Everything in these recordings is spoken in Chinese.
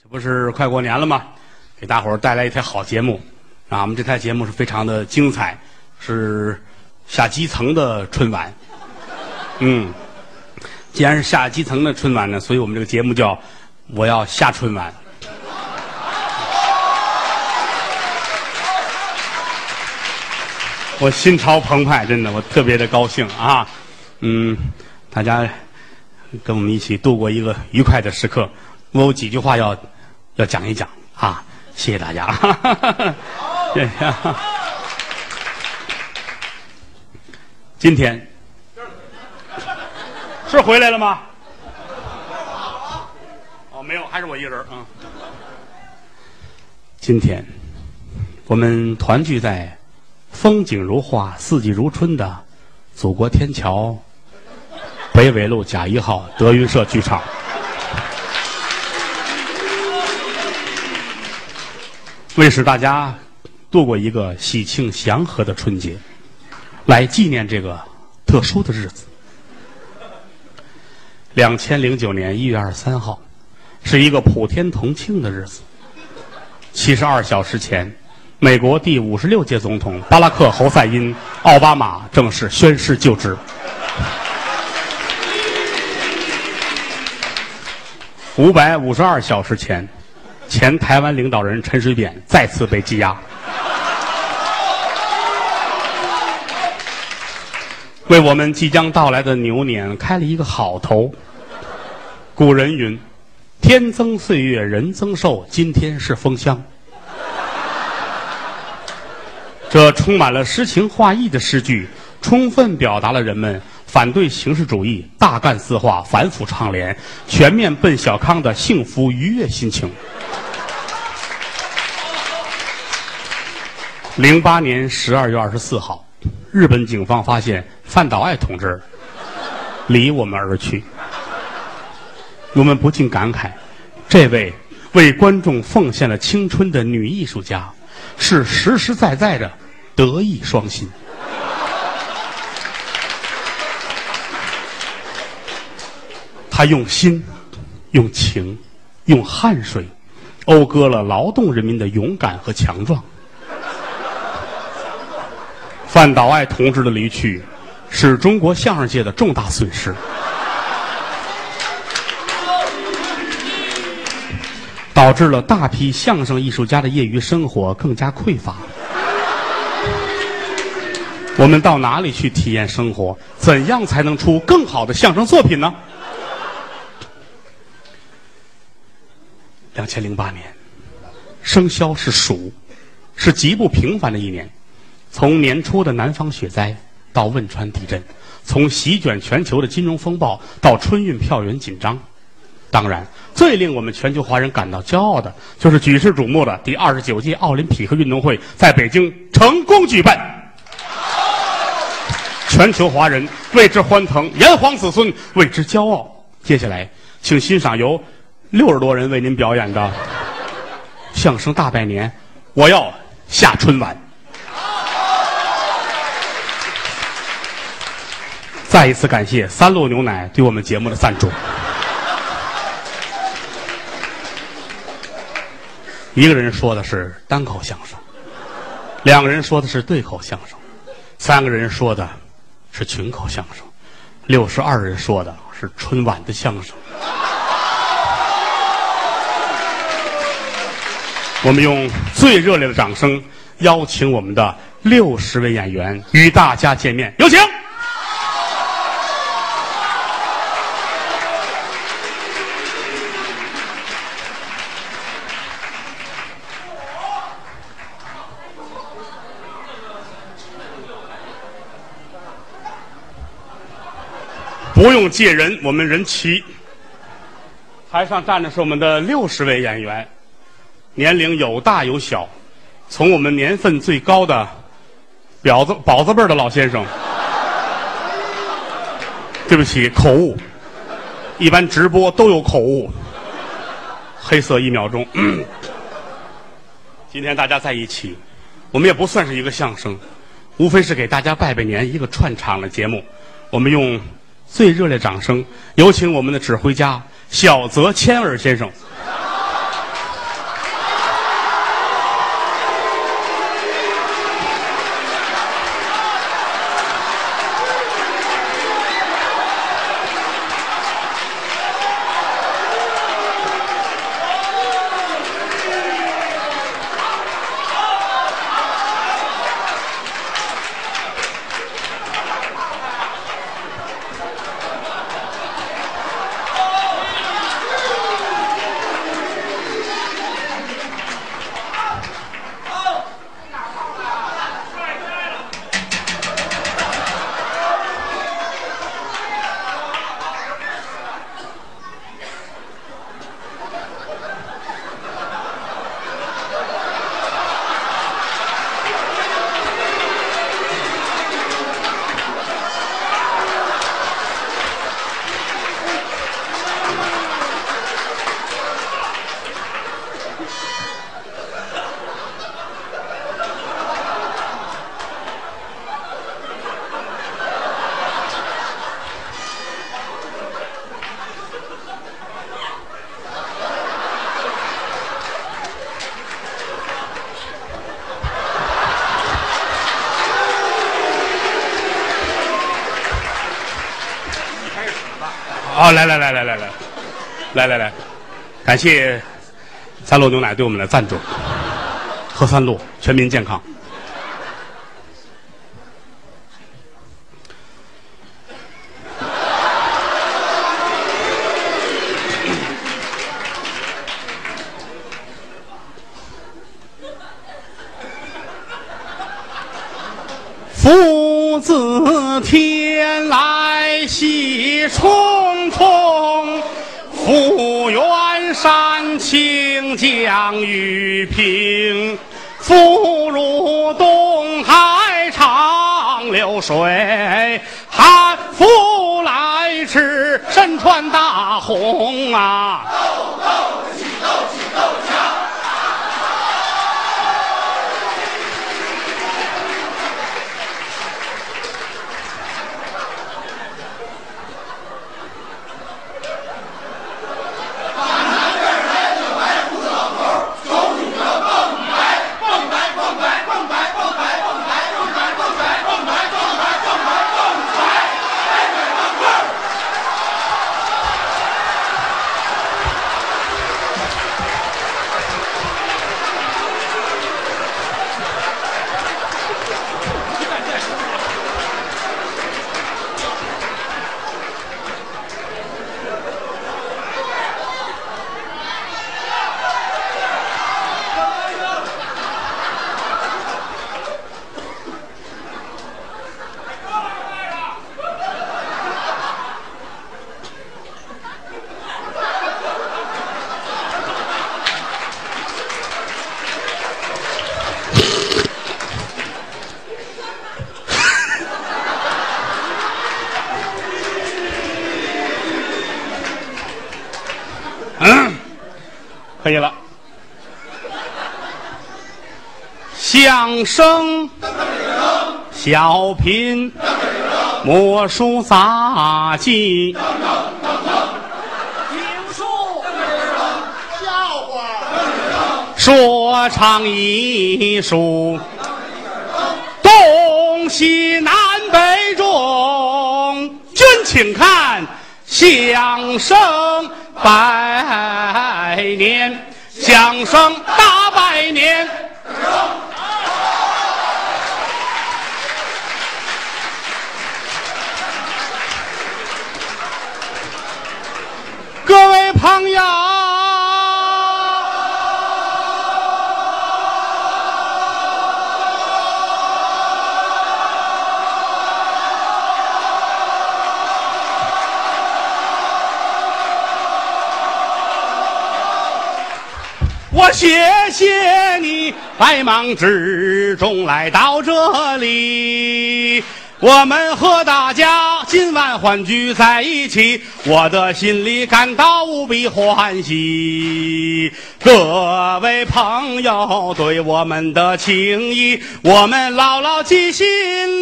这不是快过年了吗？给大伙儿带来一台好节目啊！我们这台节目是非常的精彩，是下基层的春晚。嗯，既然是下基层的春晚呢，所以我们这个节目叫《我要下春晚》。我心潮澎湃，真的，我特别的高兴啊！嗯，大家跟我们一起度过一个愉快的时刻。我有几句话要要讲一讲啊！谢谢大家，谢谢。今天是回来了吗？哦，没有，还是我一个人啊。今天我们团聚在风景如画、四季如春的祖国天桥北纬路甲一号德云社剧场。为使大家度过一个喜庆祥和的春节，来纪念这个特殊的日子。两千零九年一月二十三号，是一个普天同庆的日子。七十二小时前，美国第五十六届总统巴拉克·侯赛因·奥巴马正式宣誓就职。五百五十二小时前。前台湾领导人陈水扁再次被羁押，为我们即将到来的牛年开了一个好头。古人云：“天增岁月人增寿，今天是封箱。”这充满了诗情画意的诗句，充分表达了人们反对形式主义、大干四化、反腐倡廉、全面奔小康的幸福愉悦心情。零八年十二月二十四号，日本警方发现饭岛爱同志离我们而去，我们不禁感慨，这位为观众奉献了青春的女艺术家，是实实在在的德艺双馨。她用心、用情、用汗水，讴歌了劳动人民的勇敢和强壮。范岛爱同志的离去，是中国相声界的重大损失，导致了大批相声艺术家的业余生活更加匮乏。我们到哪里去体验生活？怎样才能出更好的相声作品呢？两千零八年，生肖是鼠，是极不平凡的一年。从年初的南方雪灾到汶川地震，从席卷全球的金融风暴到春运票源紧张，当然，最令我们全球华人感到骄傲的，就是举世瞩目的第二十九届奥林匹克运动会在北京成功举办，全球华人为之欢腾，炎黄子孙为之骄傲。接下来，请欣赏由六十多人为您表演的相声大拜年，我要下春晚。再一次感谢三鹿牛奶对我们节目的赞助。一个人说的是单口相声，两个人说的是对口相声，三个人说的是群口相声，六十二人说的是春晚的相声。我们用最热烈的掌声邀请我们的六十位演员与大家见面，有请。不用借人，我们人齐。台上站的是我们的六十位演员，年龄有大有小，从我们年份最高的表子宝子辈的老先生，对不起，口误，一般直播都有口误，黑色一秒钟。今天大家在一起，我们也不算是一个相声，无非是给大家拜拜年，一个串场的节目，我们用。最热烈掌声，有请我们的指挥家小泽千二先生。哦，来来来来来来，来来来，感谢三鹿牛奶对我们的赞助，喝三鹿，全民健康。匆匆，福缘山清江雨平，福如东海长流水，寒福来迟，身穿大红啊！可以了。相声、小品、魔术、杂技、评书、笑话、说唱艺术，东西南北中，君请看相声。百年相声大百年，各位朋友。我谢谢你百忙之中来到这里，我们和大家今晚欢聚在一起，我的心里感到无比欢喜。各位朋友对我们的情谊，我们牢牢记心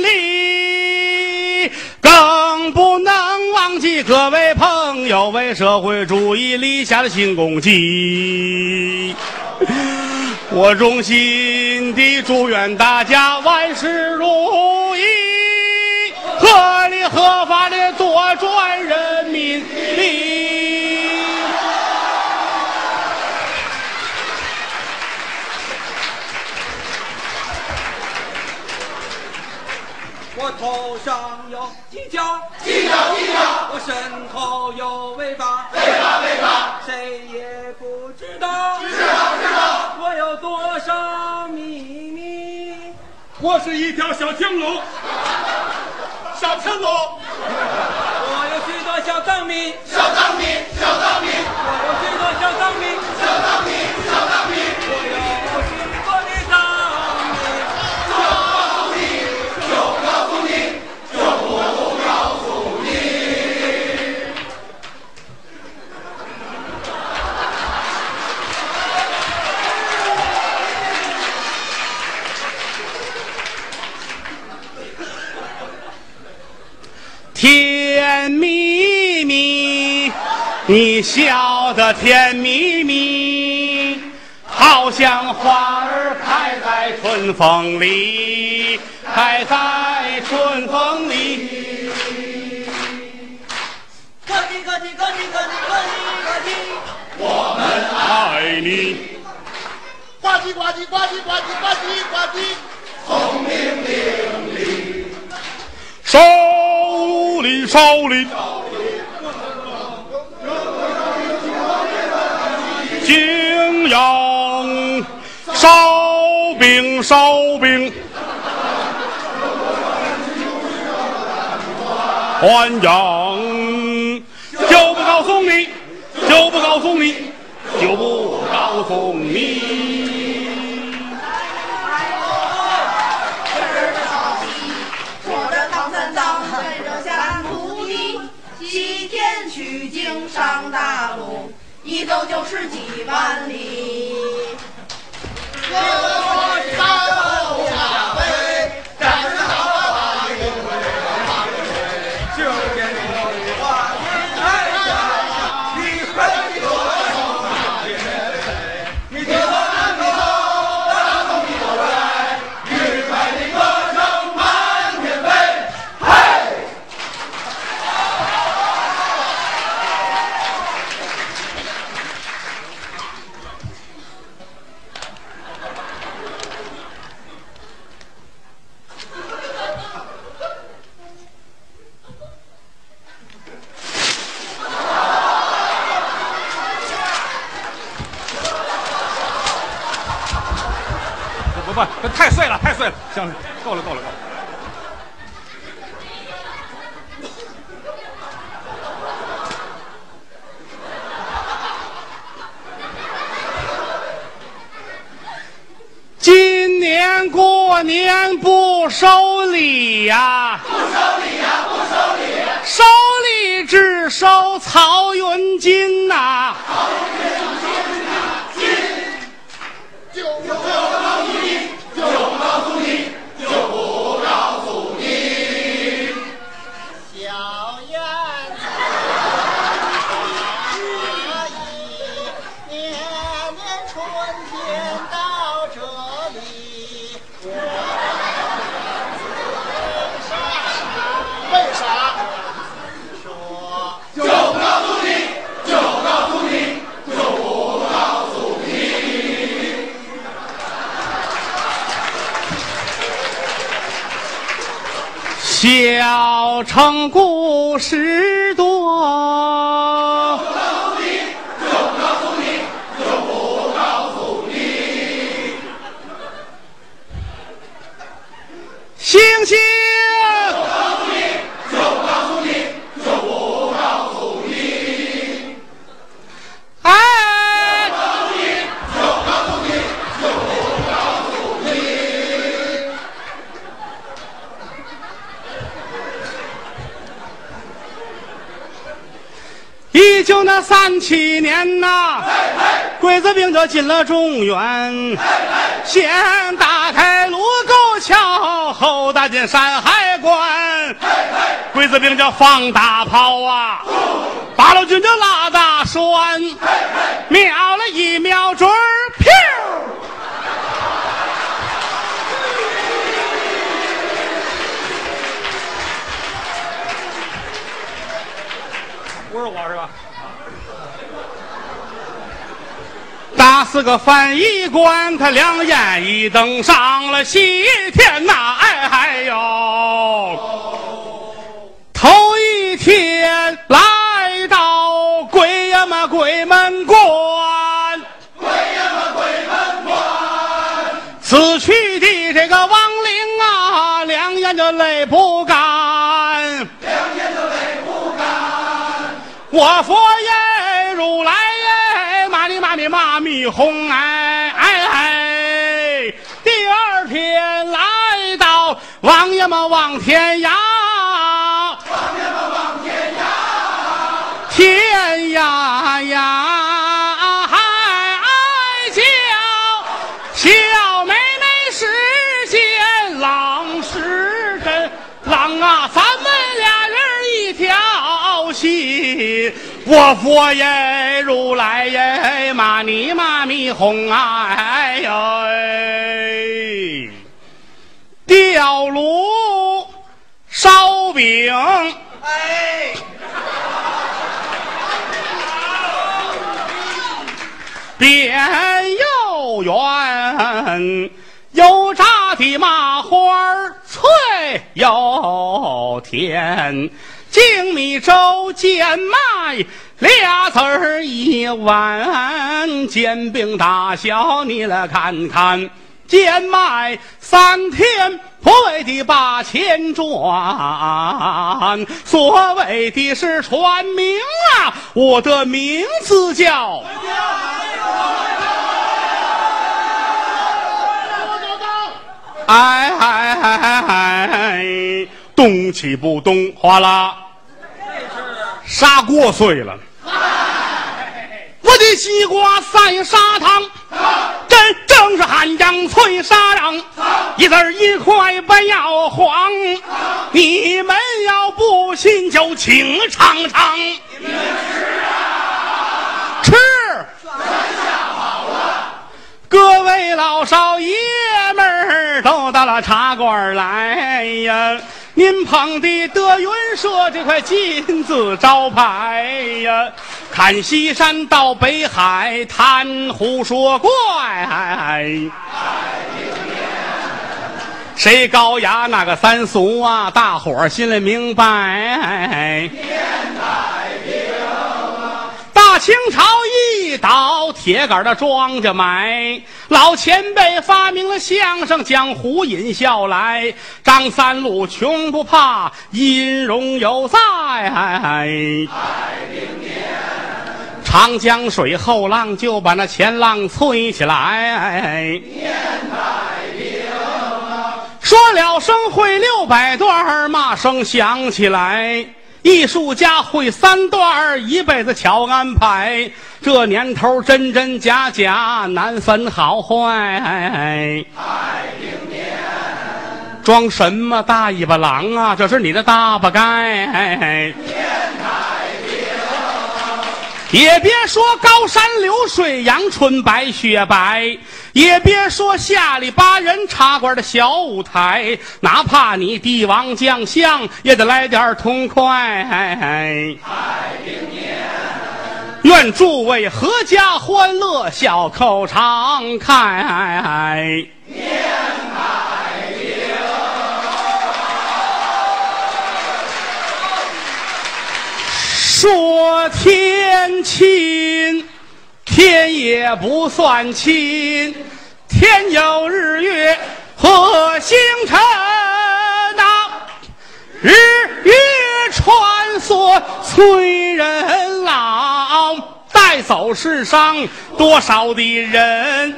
里，更不能忘记各位朋友为社会主义立下的新功绩。我衷心地祝愿大家万事如意，合理合法的多赚人民币。我头上有犄角，犄角犄角；我身后有尾巴，尾巴尾巴。谁也不知道，知道知道。我有多少秘密？我是一条小青龙，小青龙。我有许多小藏民，小藏民，小藏民。我有许多小藏民，你笑得甜蜜蜜，好像花儿开在春风里，开在春风里。呱唧呱唧呱唧呱唧呱唧呱唧，我们爱你。呱唧呱唧呱唧呱唧呱唧呱唧，聪明伶俐。少林少林少。敬仰烧饼烧饼，欢迎，就不告诉你，就不告诉你，就不告诉你。说着唐三藏，对着下徒弟，西天取经上大路，一走就是几万里。不太碎了，太碎了，行了，够了，够了，够了。今年过年不收礼呀、不收礼呀、不收礼。收礼只收曹云金呐、就小城故事多，星星，哎，一九那三七年呐，鬼子兵就进了中原，先打开卢沟桥，后打进山海关。鬼子兵就放大炮啊，八路军就拉大栓，瞄了一瞄准儿，不是我是吧？打死个翻译官，他两眼一瞪上了西天呐、哎嗨哟！头一天来到鬼呀嘛鬼门关，鬼呀嘛鬼门关，死去的这个亡灵啊，两眼就泪不干，两眼就泪不干。我佛耶，如来耶，妈咪哄哎哎哎！第二天来到王爷们望天涯，我佛耶，如来耶，妈咪妈咪红哎呦，吊炉烧饼，哎，扁又圆，油炸的麻花脆又甜，精米粥贱卖俩子儿一碗，煎饼大小你来看看。贱卖三天，不为的把钱赚，所谓的是传名啊！我的名字叫。哎哎哎哎！动起不动，哗啦，砂锅碎了。我的西瓜赛砂糖，真正是汉阳脆沙瓤，一字一块不要黄。你们要不信就请尝尝。你们吃，各位老少爷们儿都到了茶馆来呀。您捧的德云社这块金字招牌呀，看西山到北海，谈胡说怪。谁高雅那个三俗啊？大伙儿心里明白。清朝一倒，铁杆的庄稼买，老前辈发明了相声，江湖引笑来。张三路穷不怕，音容犹在。长江水后浪，就把那前浪催起来。说了声会六百段，骂声响起来。艺术家会三段，一辈子巧安排。这年头真真假假，难分好坏。太平年，装什么大尾巴狼啊？这是你的大巴盖。也别说高山流水，阳春白雪白。也别说下里巴人茶馆的小舞台，哪怕你帝王将相，也得来点痛快。太平年，愿诸位阖家欢乐，笑口常开。年太说天亲。天也不算亲，天有日月和星辰呐、日月穿梭催人老，带走世上多少的人。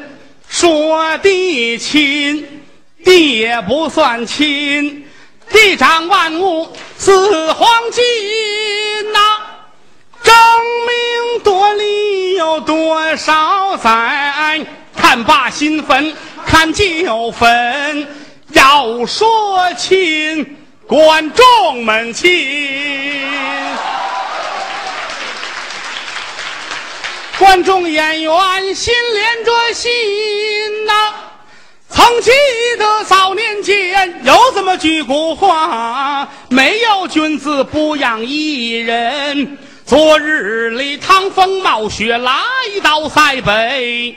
说地亲，地也不算亲，地长万物似黄金呐、争名夺利有多少载？看罢新坟，看旧坟。要说亲，观众们亲。观众演员心连着心呐、曾记得早年间有这么句古话：没有君子不养艺人。昨日里趟风冒雪来到塞北，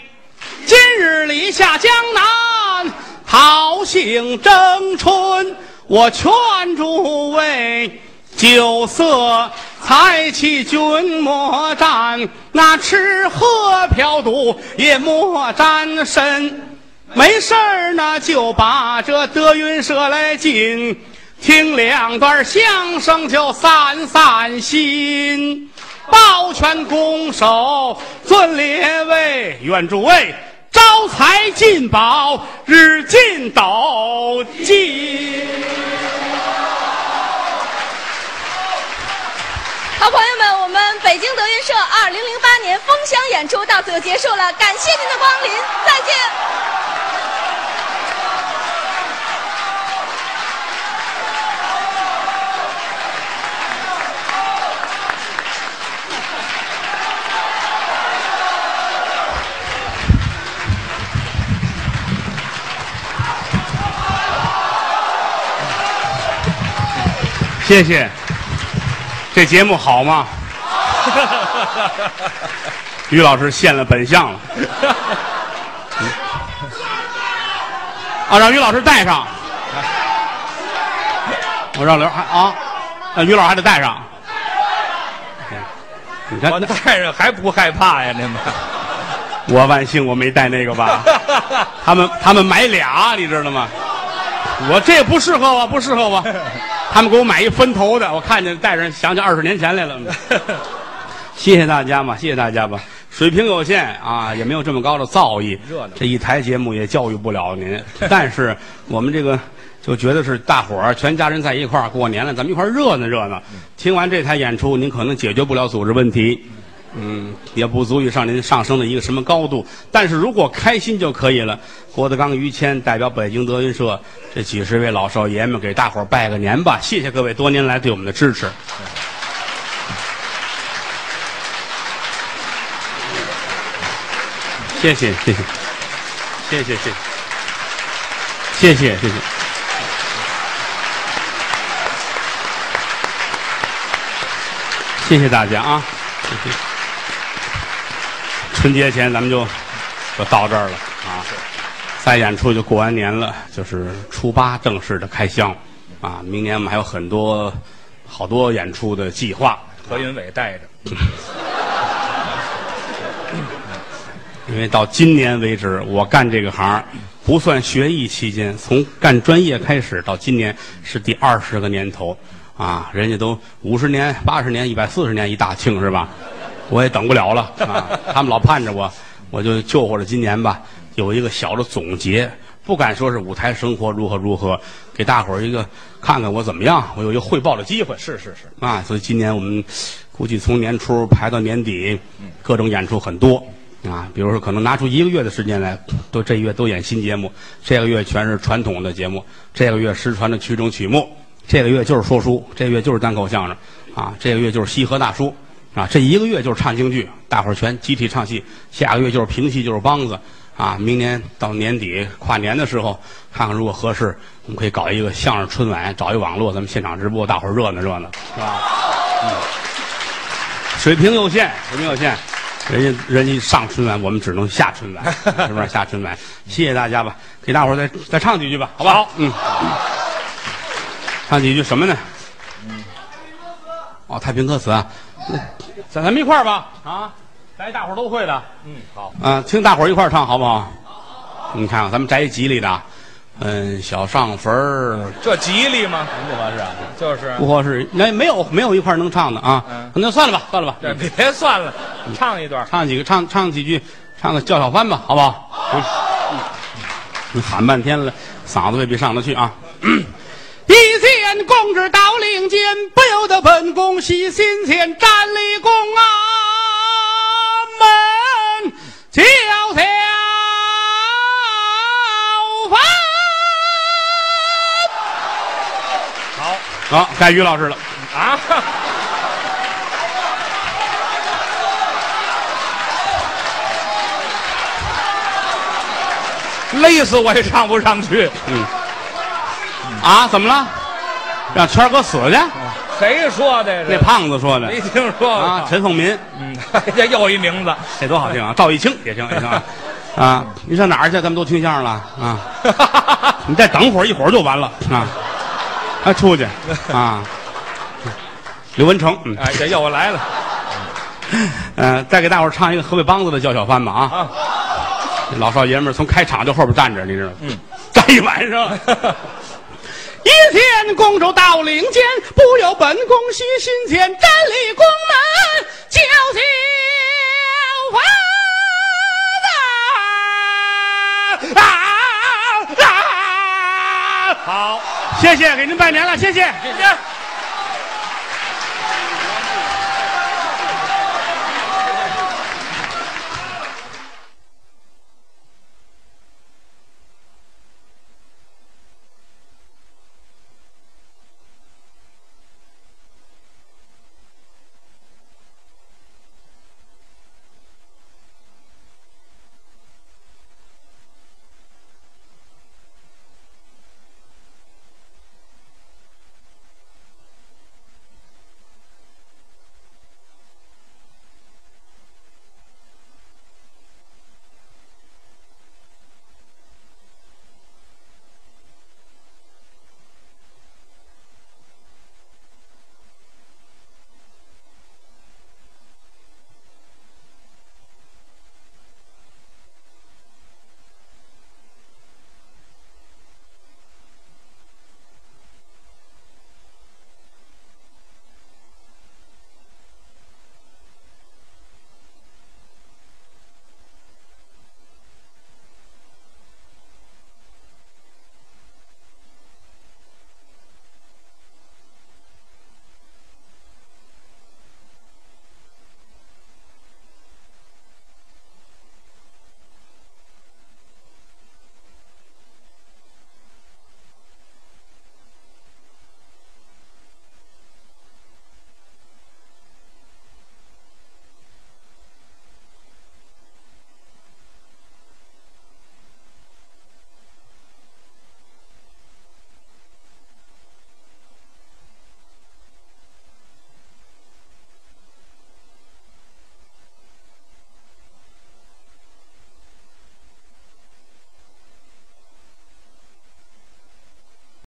今日里下江南桃杏争春。我劝诸位酒色财气君莫沾，那吃喝嫖赌也莫沾身。没事儿呢，就把这德云社来进。听两段相声就散散心，抱拳拱手尊列位，愿诸位招财进宝，日进斗金。好，朋友们，我们北京德云社二零零八年封箱演出到此就结束了，感谢您的光临，再见。谢谢，这节目好吗？于老师现了本相了。嗯啊，让于老师带上。我让刘还啊，让于老师还得带上。你看我，带上还不害怕呀？你们我万幸我没带那个吧？他们他们买俩，你知道吗？我这不适合我，不适合我。他们给我买一分头的，我看见带上，想起二十年前来了。谢谢大家嘛，谢谢大家吧。水平有限啊，也没有这么高的造诣。热闹这一台节目也教育不了您，但是我们这个就觉得是大伙儿全家人在一块儿过年了，咱们一块儿热闹热闹。听完这台演出，您可能解决不了组织问题，嗯，也不足以让您上升到一个什么高度。但是如果开心就可以了。郭德纲、于谦代表北京德云社这几十位老少爷们给大伙儿拜个年吧，谢谢各位多年来对我们的支持。谢谢谢谢，谢谢谢谢，谢谢谢谢谢谢。谢谢大家啊！谢谢。春节前咱们就就到这儿了啊，再演出就过完年了，就是初八正式的开箱啊。明年我们还有很多好多演出的计划。何云伟带着，因为到今年为止，我干这个行不算学艺期间，从干专业开始到今年是第二十个年头啊！人家都五十年、八十年、一百四十年一大庆是吧？我也等不了了啊！他们老盼着我，我就救活了今年吧。有一个小的总结，不敢说是舞台生活如何如何，给大伙儿一个看看我怎么样，我有一个汇报的机会。是是是，啊，所以今年我们估计从年初排到年底，各种演出很多啊。比如说，可能拿出一个月的时间来，都这一月都演新节目，这个月全是传统的节目，这个月失传的曲种曲目，这个月就是说书，这个月就是单口相声，啊，这个月就是西河大叔，啊，这一个月就是唱京剧，大伙儿全集体唱戏，下个月就是评戏，就是梆子，啊，明年到年底跨年的时候，看看如果合适，我们可以搞一个相声春晚，找一网络，咱们现场直播，大伙儿热闹热闹，是吧？嗯，水平有限，水平有限，人家人家上春晚，我们只能下春晚，是不是？下春晚，谢谢大家吧，给大伙儿再再唱几句吧，好不好？嗯，唱几句什么呢？哦，太平歌词啊，咱 咱们一块儿吧，啊，来大伙儿都会的。嗯，好，啊，听大伙儿一块儿唱好不好？你看看，咱们摘一吉利的，嗯，小上坟儿这吉利吗？不合适啊，就是不合适。那没有没有一块儿能唱的啊，嗯那算了吧，算了吧，这别算了，唱一段。唱几个，唱唱几句，唱个叫小番吧，好不好？嗯你喊半天了，嗓子未必上得去啊。一见公至到令间，不由得本宫喜心前，站立宫啊门。好好，该于老师了。啊，累死我也上不上去。嗯啊，怎么了？让圈儿哥死去？谁说的？那胖子说的没听说过啊，陈凤民，嗯，这又一名字。这多好听啊！赵一清也行也行啊。啊，你上哪儿去？咱们都听相声了啊！你再等会儿，一会儿就完了啊！啊，出去啊！刘文成，嗯，哎，这又来了呃，再给大伙儿唱一个河北梆子的叫小番吧啊！啊！老少爷们儿从开场就后边站着，你知道吗？嗯，站一晚上。一天公主到领间，不由本宫虚心前，站立宫门叫小番啊啊啊！好，谢谢，给您拜年了，谢谢。谢谢。